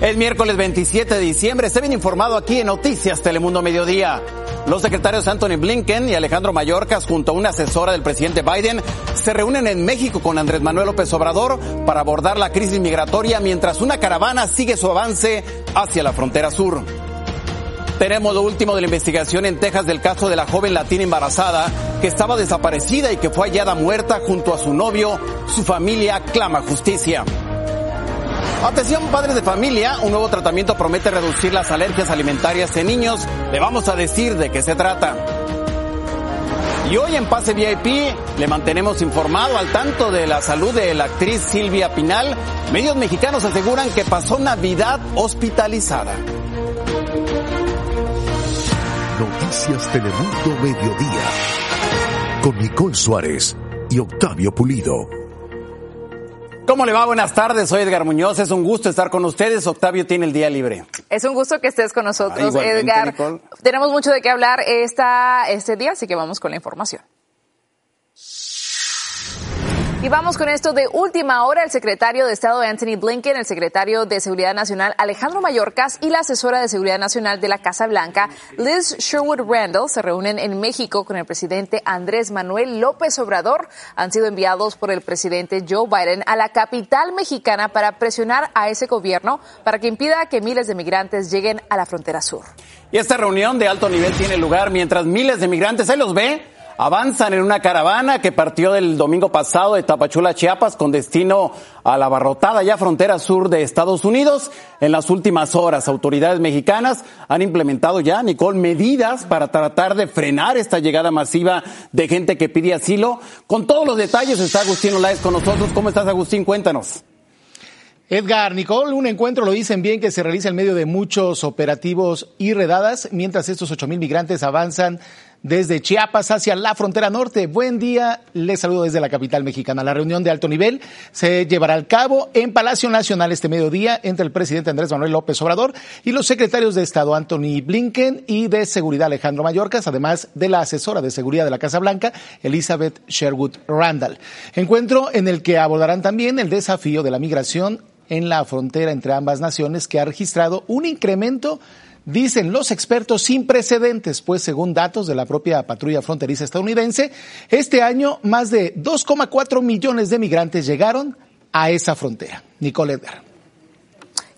El miércoles 27 de diciembre se bien informado aquí en Noticias Telemundo Mediodía. Los secretarios Anthony Blinken y Alejandro Mayorkas junto a una asesora del presidente Biden se reúnen en México con Andrés Manuel López Obrador para abordar la crisis migratoria mientras una caravana sigue su avance hacia la frontera sur. Tenemos lo último de la investigación en Texas del caso de la joven latina embarazada que estaba desaparecida y que fue hallada muerta junto a su novio. Su familia clama justicia. Atención padres de familia, un nuevo tratamiento promete reducir las alergias alimentarias en niños. Le vamos a decir de qué se trata. Y hoy en Pase VIP le mantenemos informado al tanto de la salud de la actriz Silvia Pinal. Medios mexicanos aseguran que pasó Navidad hospitalizada. Noticias Telemundo Mediodía. Con Nicole Suárez y Octavio Pulido. ¿Cómo le va? Buenas tardes, soy Edgar Muñoz. Es un gusto estar con ustedes. Octavio tiene el día libre. Es un gusto que estés con nosotros, Ah, igualmente, Edgar. Nicole. Tenemos mucho de qué hablar esta, este día, así que vamos con la información. Y vamos con esto de última hora. El secretario de Estado Anthony Blinken, el secretario de Seguridad Nacional Alejandro Mayorkas y la asesora de Seguridad Nacional de la Casa Blanca, Liz Sherwood Randall, se reúnen en México con el presidente Andrés Manuel López Obrador. Han sido enviados por el presidente Joe Biden a la capital mexicana para presionar a ese gobierno para que impida que miles de migrantes lleguen a la frontera sur. Y esta reunión de alto nivel tiene lugar mientras miles de migrantes, ahí los ve, avanzan en una caravana que partió del domingo pasado de Tapachula, Chiapas, con destino a la abarrotada ya frontera sur de Estados Unidos. En las últimas horas, autoridades mexicanas han implementado ya, Nicole, medidas para tratar de frenar esta llegada masiva de gente que pide asilo. Con todos los detalles está Agustín Olaez con nosotros. ¿Cómo estás, Agustín? Cuéntanos. Edgar, Nicole, un encuentro lo dicen bien que se realiza en medio de muchos operativos y redadas, mientras estos ocho mil migrantes avanzan desde Chiapas hacia la frontera norte. Buen día, les saludo desde la capital mexicana. La reunión de alto nivel se llevará a cabo en Palacio Nacional este mediodía entre el presidente Andrés Manuel López Obrador y los secretarios de Estado Anthony Blinken y de Seguridad Alejandro Mayorkas, además de la asesora de seguridad de la Casa Blanca, Elizabeth Sherwood Randall. Encuentro en el que abordarán también el desafío de la migración en la frontera entre ambas naciones que ha registrado un incremento, dicen los expertos, sin precedentes, pues según datos de la propia patrulla fronteriza estadounidense, este año más de 2,4 millones de migrantes llegaron a esa frontera. Nicole Edgar.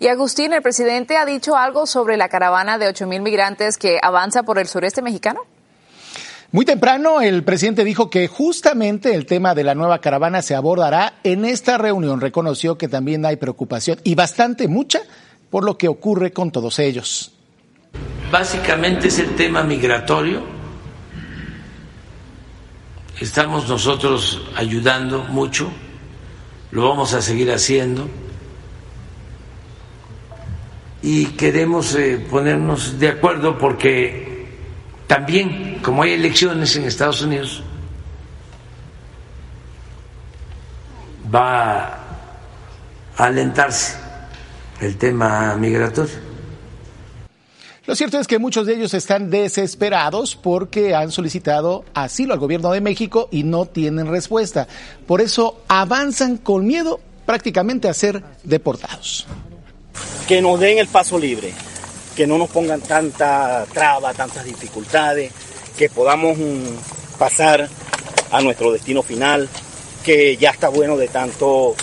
Y Agustín, el presidente ha dicho algo sobre la caravana de ocho mil migrantes que avanza por el sureste mexicano. Muy temprano, el presidente dijo que justamente el tema de la nueva caravana se abordará en esta reunión. Reconoció que también hay preocupación y bastante mucha por lo que ocurre con todos ellos. Básicamente es el tema migratorio. Estamos nosotros ayudando mucho, lo vamos a seguir haciendo y queremos eh, ponernos de acuerdo porque también, como hay elecciones en Estados Unidos, va a alentarse el tema migratorio. Lo cierto es que muchos de ellos están desesperados porque han solicitado asilo al gobierno de México y no tienen respuesta. Por eso avanzan con miedo prácticamente a ser deportados. que nos den el paso libre, que no nos pongan tanta traba, tantas dificultades, que podamos mm, pasar a nuestro destino final, que ya está bueno de tanto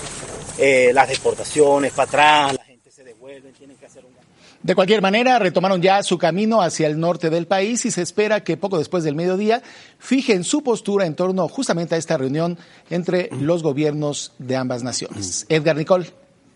eh, las deportaciones para atrás, la gente se devuelve, tienen que hacer un... De cualquier manera, retomaron ya su camino hacia el norte del país y se espera que poco después del mediodía fijen su postura en torno justamente a esta reunión entre los gobiernos de ambas naciones. Edgar Nicole,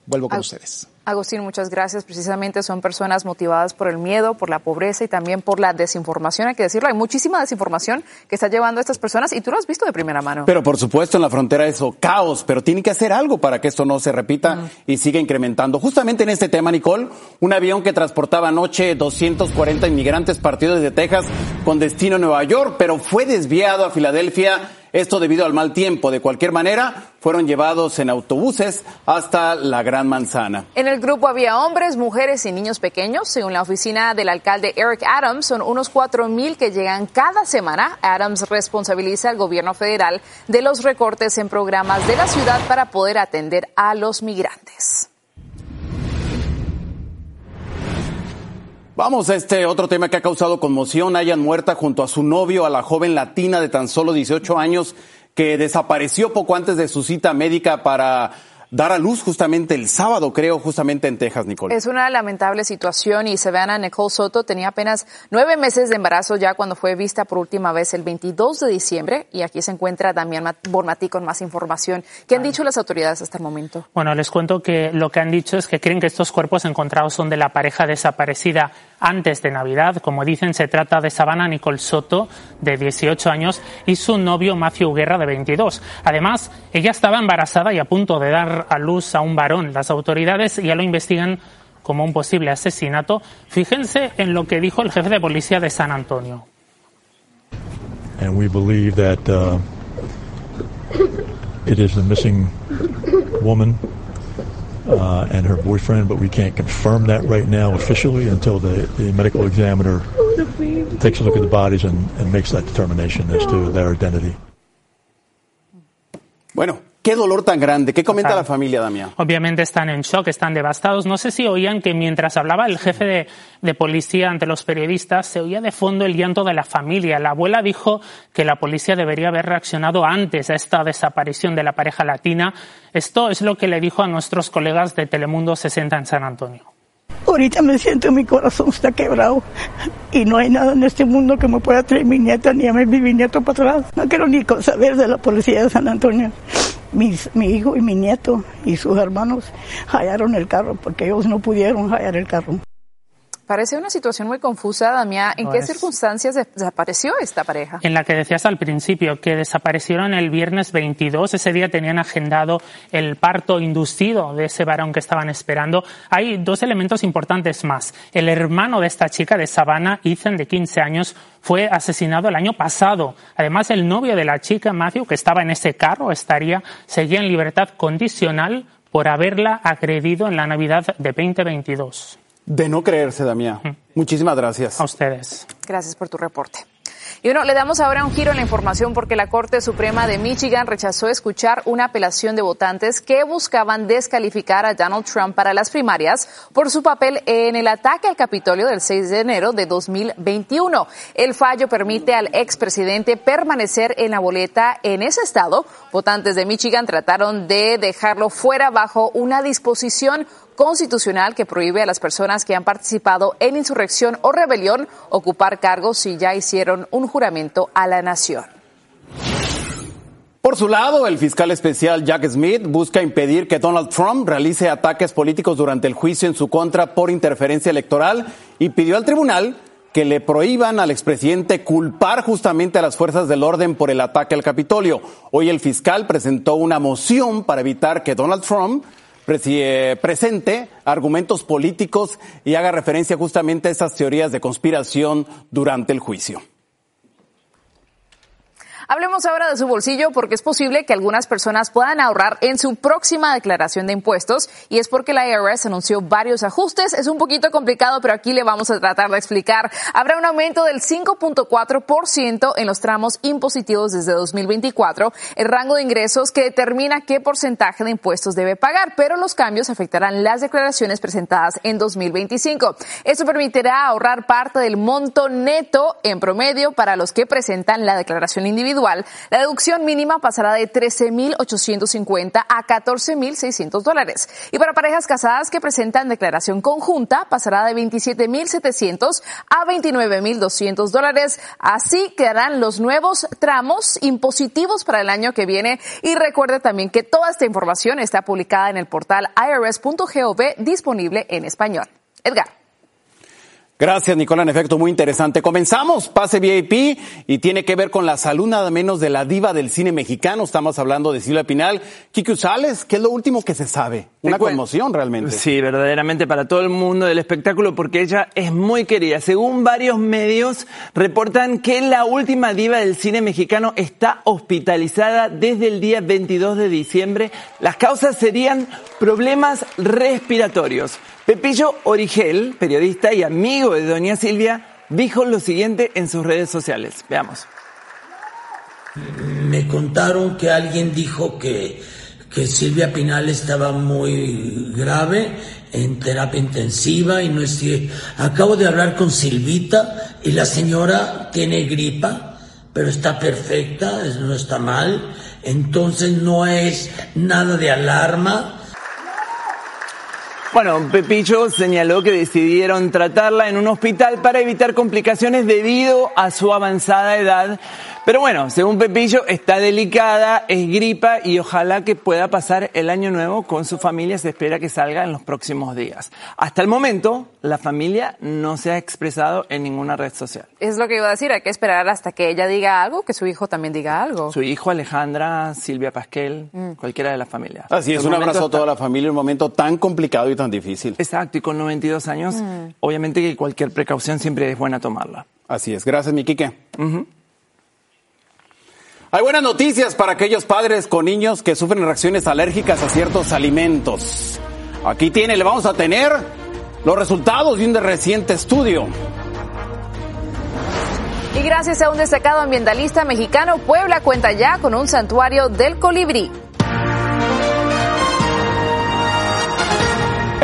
vuelvo con ustedes. Agustín, muchas gracias. Precisamente son personas motivadas por el miedo, por la pobreza y también por la desinformación. Hay que decirlo, hay muchísima desinformación que está llevando a estas personas y tú lo has visto de primera mano. Pero por supuesto en la frontera eso, caos, pero tiene que hacer algo para que esto no se repita y siga incrementando. Justamente en este tema, Nicole, un avión que transportaba anoche 240 inmigrantes partió desde Texas con destino a Nueva York, pero fue desviado a Filadelfia. Esto debido al mal tiempo. De cualquier manera, fueron llevados en autobuses hasta la Gran Manzana. En el grupo había hombres, mujeres y niños pequeños. Según la oficina del alcalde Eric Adams, son unos 4.000 que llegan cada semana. Adams responsabiliza al gobierno federal de los recortes en programas de la ciudad para poder atender a los migrantes. Vamos a este otro tema que ha causado conmoción. Hayan muerta junto a su novio, a la joven latina de tan solo 18 años que desapareció poco antes de su cita médica para dar a luz justamente el sábado, creo, justamente en Texas, Nicole. Es una lamentable situación y Savannah Nicole Soto tenía apenas nueve meses de embarazo ya cuando fue vista por última vez el 22 de diciembre y aquí se encuentra Damián Bornati con más información. ¿Qué han dicho las autoridades hasta el momento? Bueno, les cuento que lo que han dicho es que creen que estos cuerpos encontrados son de la pareja desaparecida antes de Navidad. Como dicen, se trata de Savannah Nicole Soto, de 18 años, y su novio Matthew Guerra, de 22. Además, ella estaba embarazada y a punto de dar a luz a un varón. Las autoridades ya lo investigan como un posible asesinato. Fíjense en lo que dijo el jefe de policía de San Antonio. And we believe that uh, it is missing uh, and her boyfriend, but we can't confirm that right now officially until the, the medical examiner takes a look at the bodies and, and makes that determination as to their identity. Bueno, Qué dolor tan grande. ¿Qué comenta la familia, Damián? Obviamente están en shock, están devastados. No sé si oían que mientras hablaba el jefe de, de, policía ante los periodistas, se oía de fondo el llanto de la familia. La abuela dijo que la policía debería haber reaccionado antes a esta desaparición de la pareja latina. Esto es lo que le dijo a nuestros colegas de Telemundo 60 en San Antonio. Ahorita me siento, mi corazón está quebrado y no hay nada en este mundo que me pueda traer mi nieta ni a mi nieto para atrás. No quiero ni saber de la policía de San Antonio mi hijo y mi nieto y sus hermanos hallaron el carro porque ellos no pudieron hallar el carro. Parece una situación muy confusa, Damián. ¿En qué circunstancias desapareció esta pareja? En la que decías al principio, que desaparecieron el viernes 22. Ese día tenían agendado el parto inducido de ese varón que estaban esperando. Hay dos elementos importantes más. El hermano de esta chica de Savannah, Ethan, de 15 años, fue asesinado el año pasado. Además, el novio de la chica, Matthew, que estaba en ese carro, estaría, seguía en libertad condicional por haberla agredido en la Navidad de 2022. De no creerse, Damián. Muchísimas gracias. A ustedes. Gracias por tu reporte. Y bueno, le damos ahora un giro en la información porque la Corte Suprema de Michigan rechazó escuchar una apelación de votantes que buscaban descalificar a Donald Trump para las primarias por su papel en el ataque al Capitolio del 6 de enero de 2021. El fallo permite al expresidente permanecer en la boleta en ese estado. Votantes de Michigan trataron de dejarlo fuera bajo una disposición constitucional que prohíbe a las personas que han participado en insurrección o rebelión ocupar cargos si ya hicieron un juramento a la nación. Por su lado, el fiscal especial Jack Smith busca impedir que Donald Trump realice ataques políticos durante el juicio en su contra por interferencia electoral y pidió al tribunal que le prohíban al expresidente culpar justamente a las fuerzas del orden por el ataque al Capitolio. Hoy el fiscal presentó una moción para evitar que Donald Trump presente argumentos políticos y haga referencia justamente a estas teorías de conspiración durante el juicio. Hablemos ahora de su bolsillo porque es posible que algunas personas puedan ahorrar en su próxima declaración de impuestos y es porque la IRS anunció varios ajustes. Es un poquito complicado, pero aquí le vamos a tratar de explicar. Habrá un aumento del 5.4% en los tramos impositivos desde 2024, el rango de ingresos que determina qué porcentaje de impuestos debe pagar, pero los cambios afectarán las declaraciones presentadas en 2025. Esto permitirá ahorrar parte del monto neto en promedio para los que presentan la declaración individual la deducción mínima pasará de 13.850 a 14.600 dólares. Y para parejas casadas que presentan declaración conjunta, pasará de 27.700 a 29.200 dólares. Así quedarán los nuevos tramos impositivos para el año que viene. Y recuerde también que toda esta información está publicada en el portal irs.gov disponible en español. Edgar. Gracias, Nicola. En efecto, muy interesante. Comenzamos, pase VIP, y tiene que ver con la salud nada menos de la diva del cine mexicano. Estamos hablando de Silvia Pinal. Kiki Usales, ¿qué es lo último que se sabe? Una conmoción realmente. Sí, verdaderamente para todo el mundo del espectáculo, porque ella es muy querida. Según varios medios, reportan que la última diva del cine mexicano está hospitalizada desde el día 22 de diciembre. Las causas serían problemas respiratorios. Pepillo Origel, periodista y amigo de Doña Silvia, dijo lo siguiente en sus redes sociales. Veamos. Me contaron que alguien dijo que, que Silvia Pinal estaba muy grave en terapia intensiva y no estoy... Acabo de hablar con Silvita y la señora tiene gripa, pero está perfecta, no está mal, entonces no es nada de alarma. Bueno, Pepillo señaló que decidieron tratarla en un hospital para evitar complicaciones debido a su avanzada edad. Pero bueno, según Pepillo, está delicada, es gripa y ojalá que pueda pasar el año nuevo con su familia. Se espera que salga en los próximos días. Hasta el momento, la familia no se ha expresado en ninguna red social. Es lo que iba a decir, hay que esperar hasta que ella diga algo, que su hijo también diga algo. Su hijo, Alejandra, Silvia Pasquel, mm. cualquiera de las familias. Así es, un abrazo a toda la familia en un momento tan complicado y tan difícil. Exacto, y con 92 años, mm. obviamente que cualquier precaución siempre es buena tomarla. Así es, gracias, mi Quique. Hay buenas noticias para aquellos padres con niños que sufren reacciones alérgicas a ciertos alimentos. Aquí tiene, le vamos a tener los resultados de un reciente estudio. Y gracias a un destacado ambientalista mexicano, Puebla cuenta ya con un santuario del colibrí.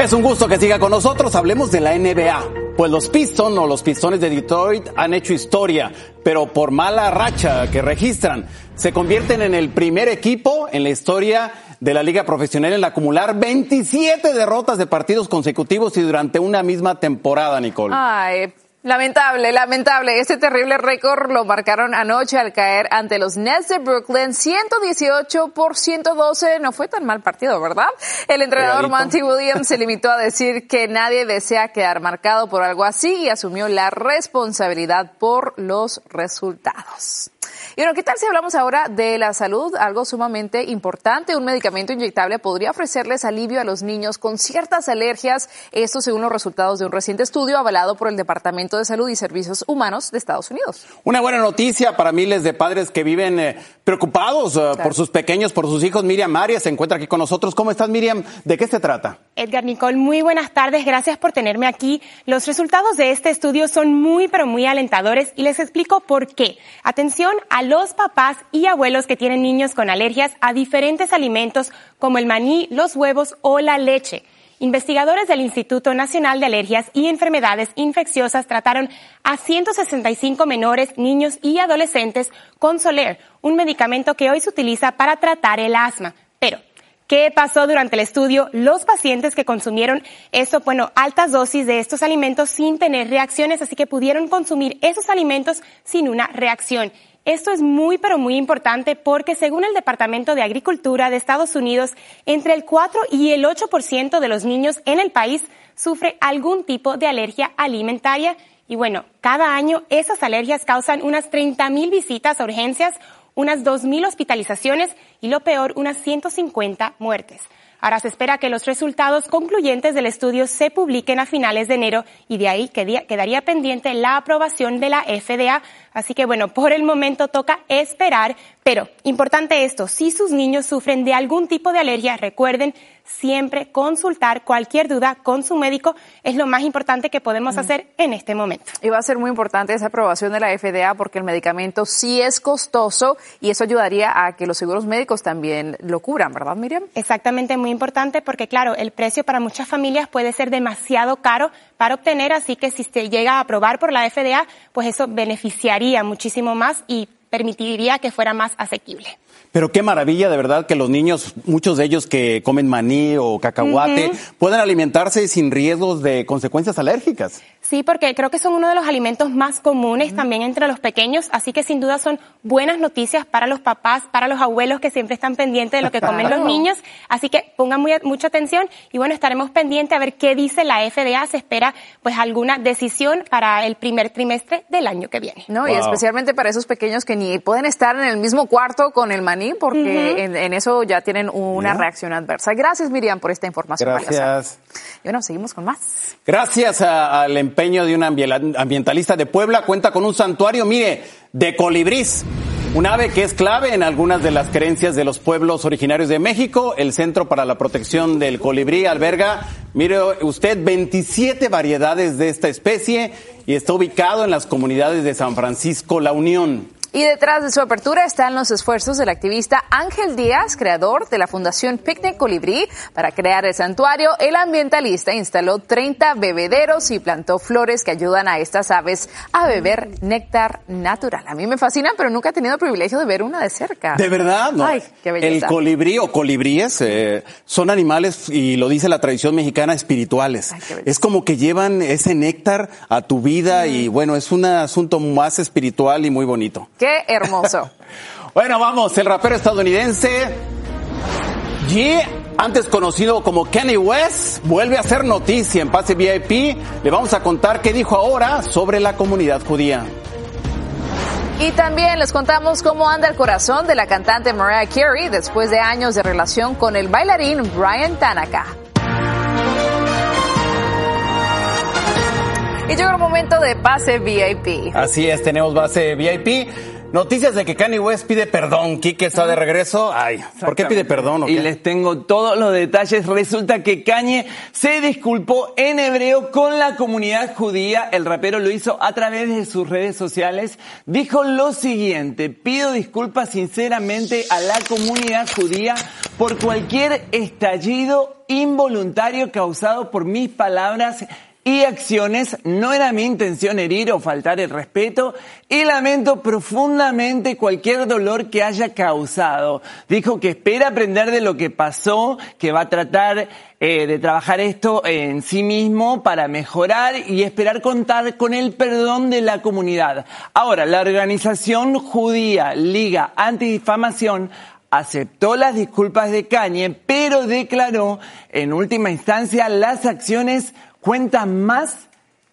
Es un gusto que siga con nosotros. Hablemos de la NBA. Pues los Pistons o los Pistones de Detroit han hecho historia, pero por mala racha que registran, se convierten en el primer equipo en la historia de la liga profesional en acumular 27 derrotas de partidos consecutivos y durante una misma temporada, Nicole. Ay, Lamentable, lamentable. Este terrible récord lo marcaron anoche al caer ante los Nets de Brooklyn 118 por 112. No fue tan mal partido, ¿verdad? El entrenador Monty Williams se limitó a decir que nadie desea quedar marcado por algo así y asumió la responsabilidad por los resultados. Y bueno, ¿qué tal si hablamos ahora de la salud? Algo sumamente importante. Un medicamento inyectable podría ofrecerles alivio a los niños con ciertas alergias. Esto según los resultados de un reciente estudio avalado por el Departamento de Salud y Servicios Humanos de Estados Unidos. Una buena noticia para miles de padres que viven eh, preocupados eh, por sus pequeños, por sus hijos. Miriam Maria se encuentra aquí con nosotros. ¿Cómo estás, Miriam? ¿De qué se trata? Edgar Nicole, muy buenas tardes. Gracias por tenerme aquí. Los resultados de este estudio son muy, pero muy alentadores y les explico por qué. Atención a los papás y abuelos que tienen niños con alergias a diferentes alimentos como el maní, los huevos o la leche. Investigadores del Instituto Nacional de Alergias y Enfermedades Infecciosas trataron a 165 menores, niños y adolescentes con Soler, un medicamento que hoy se utiliza para tratar el asma. Pero, ¿Qué pasó durante el estudio? Los pacientes que consumieron eso, bueno, altas dosis de estos alimentos sin tener reacciones, así que pudieron consumir esos alimentos sin una reacción. Esto es muy, pero muy importante porque según el Departamento de Agricultura de Estados Unidos, entre el 4 y el 8% de los niños en el país sufre algún tipo de alergia alimentaria. Y bueno, cada año esas alergias causan unas 30.000 visitas a urgencias, unas 2.000 hospitalizaciones y lo peor, unas 150 muertes. Ahora se espera que los resultados concluyentes del estudio se publiquen a finales de enero y de ahí quedaría pendiente la aprobación de la FDA. Así que bueno, por el momento toca esperar, pero importante esto, si sus niños sufren de algún tipo de alergia, recuerden siempre consultar cualquier duda con su médico. Es lo más importante que podemos hacer en este momento. Y va a ser muy importante esa aprobación de la FDA porque el medicamento sí es costoso y eso ayudaría a que los seguros médicos también lo cubran, ¿verdad, Miriam? Exactamente, muy importante porque, claro, el precio para muchas familias puede ser demasiado caro para obtener, así que si se llega a aprobar por la FDA, pues eso beneficiaría muchísimo más y permitiría que fuera más asequible. Pero qué maravilla, de verdad, que los niños, muchos de ellos que comen maní o cacahuate, puedan alimentarse sin riesgos de consecuencias alérgicas. Sí, porque creo que son uno de los alimentos más comunes también entre los pequeños, así que sin duda son buenas noticias para los papás, para los abuelos que siempre están pendientes de lo que comen los niños, así que pongan muy, mucha atención y bueno, estaremos pendientes a ver qué dice la FDA, se espera pues alguna decisión para el primer trimestre del año que viene. No, y especialmente para esos pequeños que ni pueden estar en el mismo cuarto con el maní porque en, eso ya tienen una reacción adversa. Gracias Miriam por esta información. Gracias. Y bueno, seguimos con más. Gracias al empeño de un ambientalista de Puebla, cuenta con un santuario, mire, de colibrís. Un ave que es clave en algunas de las creencias de los pueblos originarios de México. El Centro para la Protección del Colibrí alberga, mire usted, 27 variedades de esta especie y está ubicado en las comunidades de San Francisco La Unión. Y detrás de su apertura están los esfuerzos del activista Ángel Díaz, creador de la Fundación Picnic Colibrí. Para crear el santuario, el ambientalista instaló 30 bebederos y plantó flores que ayudan a estas aves a beber néctar natural. A mí me fascina, pero nunca he tenido el privilegio de ver una de cerca. ¿De verdad? No. Ay, qué belleza. El colibrí o colibríes eh, son animales, y lo dice la tradición mexicana, espirituales. Ay, es como que llevan ese néctar a tu vida y bueno, es un asunto más espiritual y muy bonito. Qué hermoso. Bueno, vamos, el rapero estadounidense G, antes conocido como Kanye West, vuelve a hacer noticia en Pase VIP. Le vamos a contar qué dijo ahora sobre la comunidad judía. Y también les contamos cómo anda el corazón de la cantante Mariah Carey después de años de relación con el bailarín Brian Tanaka. Y llegó el momento de pase VIP. Así es, tenemos base VIP. Noticias de que Kanye West pide perdón. Quique está de regreso. Ay, ¿por qué pide perdón o Y les tengo todos los detalles. Resulta que Kanye se disculpó en hebreo con la comunidad judía. El rapero lo hizo a través de sus redes sociales. Dijo lo siguiente, pido disculpas sinceramente a la comunidad judía por cualquier estallido involuntario causado por mis palabras y acciones. No era mi intención herir o faltar el respeto y lamento profundamente cualquier dolor que haya causado. Dijo que espera aprender de lo que pasó, que va a tratar eh, de trabajar esto en sí mismo para mejorar y esperar contar con el perdón de la comunidad. Ahora, la organización judía Liga Antidifamación aceptó las disculpas de Kanye, pero declaró en última instancia las acciones cuentan más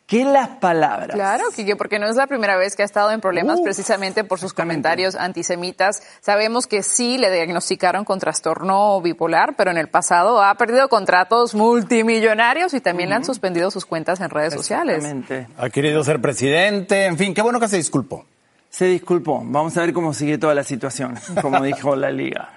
que las palabras. Claro, Kike, porque no es la primera vez que ha estado en problemas precisamente por sus comentarios antisemitas. Sabemos que sí le diagnosticaron con trastorno bipolar, pero en el pasado ha perdido contratos multimillonarios y también le han suspendido sus cuentas en redes sociales. Exactamente. Ha querido ser presidente. En fin, qué bueno que se disculpó. Se disculpó. Vamos a ver cómo sigue toda la situación, como dijo la liga.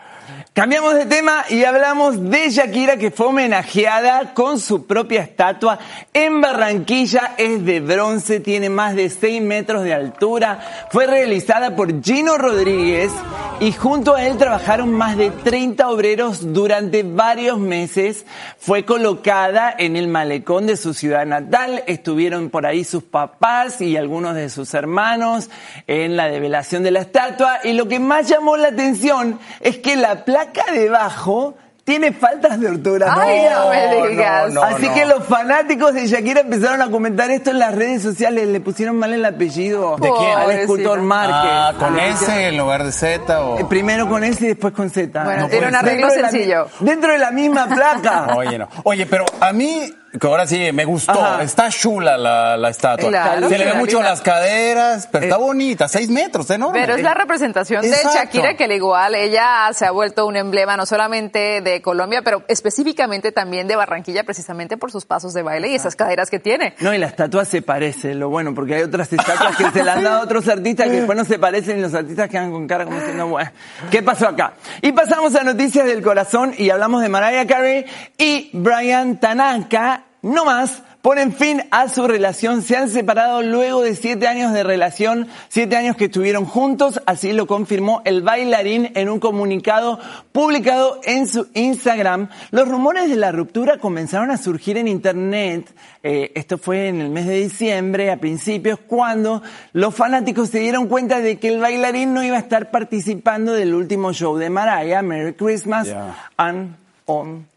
Cambiamos de tema y hablamos de Shakira que fue homenajeada con su propia estatua en Barranquilla. Es de bronce, tiene más de 6 metros de altura. Fue realizada por Gino Rodríguez y junto a él trabajaron más de 30 obreros durante varios meses. Fue colocada en el malecón de su ciudad natal. Estuvieron por ahí sus papás y algunos de sus hermanos en la develación de la estatua. Y lo que más llamó la atención es que la placa debajo tiene faltas de ortografía. Ay, no me digas. no, Así no. que los fanáticos de Shakira empezaron a comentar esto en las redes sociales. Le pusieron mal el apellido. ¿De quién? Al escultor Pobrecita. Márquez. Ah, con Ah, S en lugar de Z o... eh, Primero con S y después con Z. Bueno, tiene un arreglo Dentro de la sencillo. dentro de la misma placa. Oye, no. Oye, pero a mí, que ahora sí me gustó, Ajá. está chula la, la estatua. Claro, Se le ve mucho las caderas, pero está bonita, seis metros, enorme. Pero es la representación de Exacto. Shakira que al igual ella se ha vuelto un emblema no solamente de Colombia, pero específicamente también de Barranquilla precisamente por sus pasos de baile y esas caderas que tiene. No, y la estatua se parece, lo bueno, porque hay otras estatuas que se le han dado a otros artistas que después no se parecen y los artistas quedan con cara como diciendo, bueno, ¿qué pasó acá? Y pasamos a noticias del corazón y hablamos de Mariah Carey y Brian Tanaka, no más. Ponen fin a su relación, se han separado luego de siete años de relación, siete años que estuvieron juntos, así lo confirmó el bailarín en un comunicado publicado en su Instagram. Los rumores de la ruptura comenzaron a surgir en internet, eh, esto fue en el mes de diciembre, a principios, cuando los fanáticos se dieron cuenta de que el bailarín no iba a estar participando del último show de Mariah, Merry Christmas and on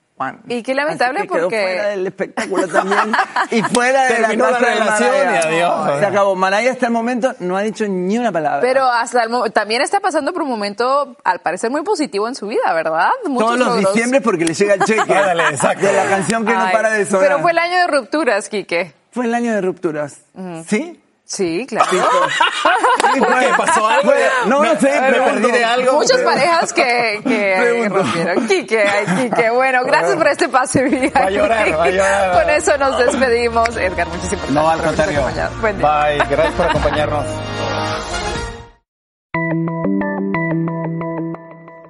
Y qué lamentable que quedó porque- fuera del espectáculo también y fuera de Terminó la la de relación Mariah. y adiós. Se acabó. Mariah hasta el momento no ha dicho ni una palabra. Pero hasta el mo- también está pasando por un momento, al parecer, muy positivo en su vida, ¿verdad? Muchos Todos los logros. diciembre porque le llega el cheque Ándale, exacto. de la canción que no para de sonar. Pero fue el año de rupturas, Quique. Fue el año de rupturas. ¿Sí? Sí, claro. ¿Por qué? ¿Pasó algo? No, no sé, Me pregunto. perdí de algo. Muchas parejas que, que rompieron. Quique, ay, Quique. Bueno, gracias por este pase VIP. Va a llorar, va a llorar. Con eso nos despedimos. Edgar, muchísimas gracias. No, al contrario. Buen día. Bye, gracias por acompañarnos.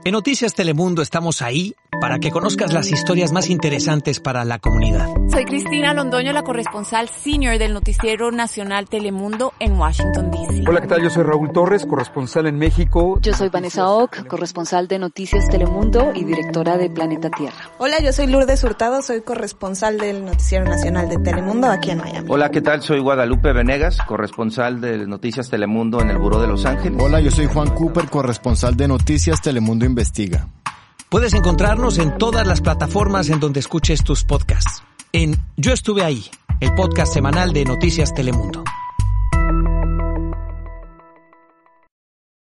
En Noticias Telemundo estamos ahí para que conozcas las historias más interesantes para la comunidad. Soy Cristina Londoño, la corresponsal senior del Noticiero Nacional Telemundo en Washington, D.C. Hola, ¿qué tal? Yo soy Raúl Torres, corresponsal en México. Yo soy Vanessa Ock, corresponsal de Noticias Telemundo y directora de Planeta Tierra. Hola, yo soy Lourdes Hurtado, soy corresponsal del Noticiero Nacional de Telemundo aquí en Miami. Hola, ¿qué tal? Soy Guadalupe Venegas, corresponsal de Noticias Telemundo en el Buró de Los Ángeles. Hola, yo soy Juan Cooper, corresponsal de Noticias Telemundo Puedes encontrarnos en todas las plataformas en donde escuches tus podcasts. En Yo estuve ahí, el podcast semanal de Noticias Telemundo.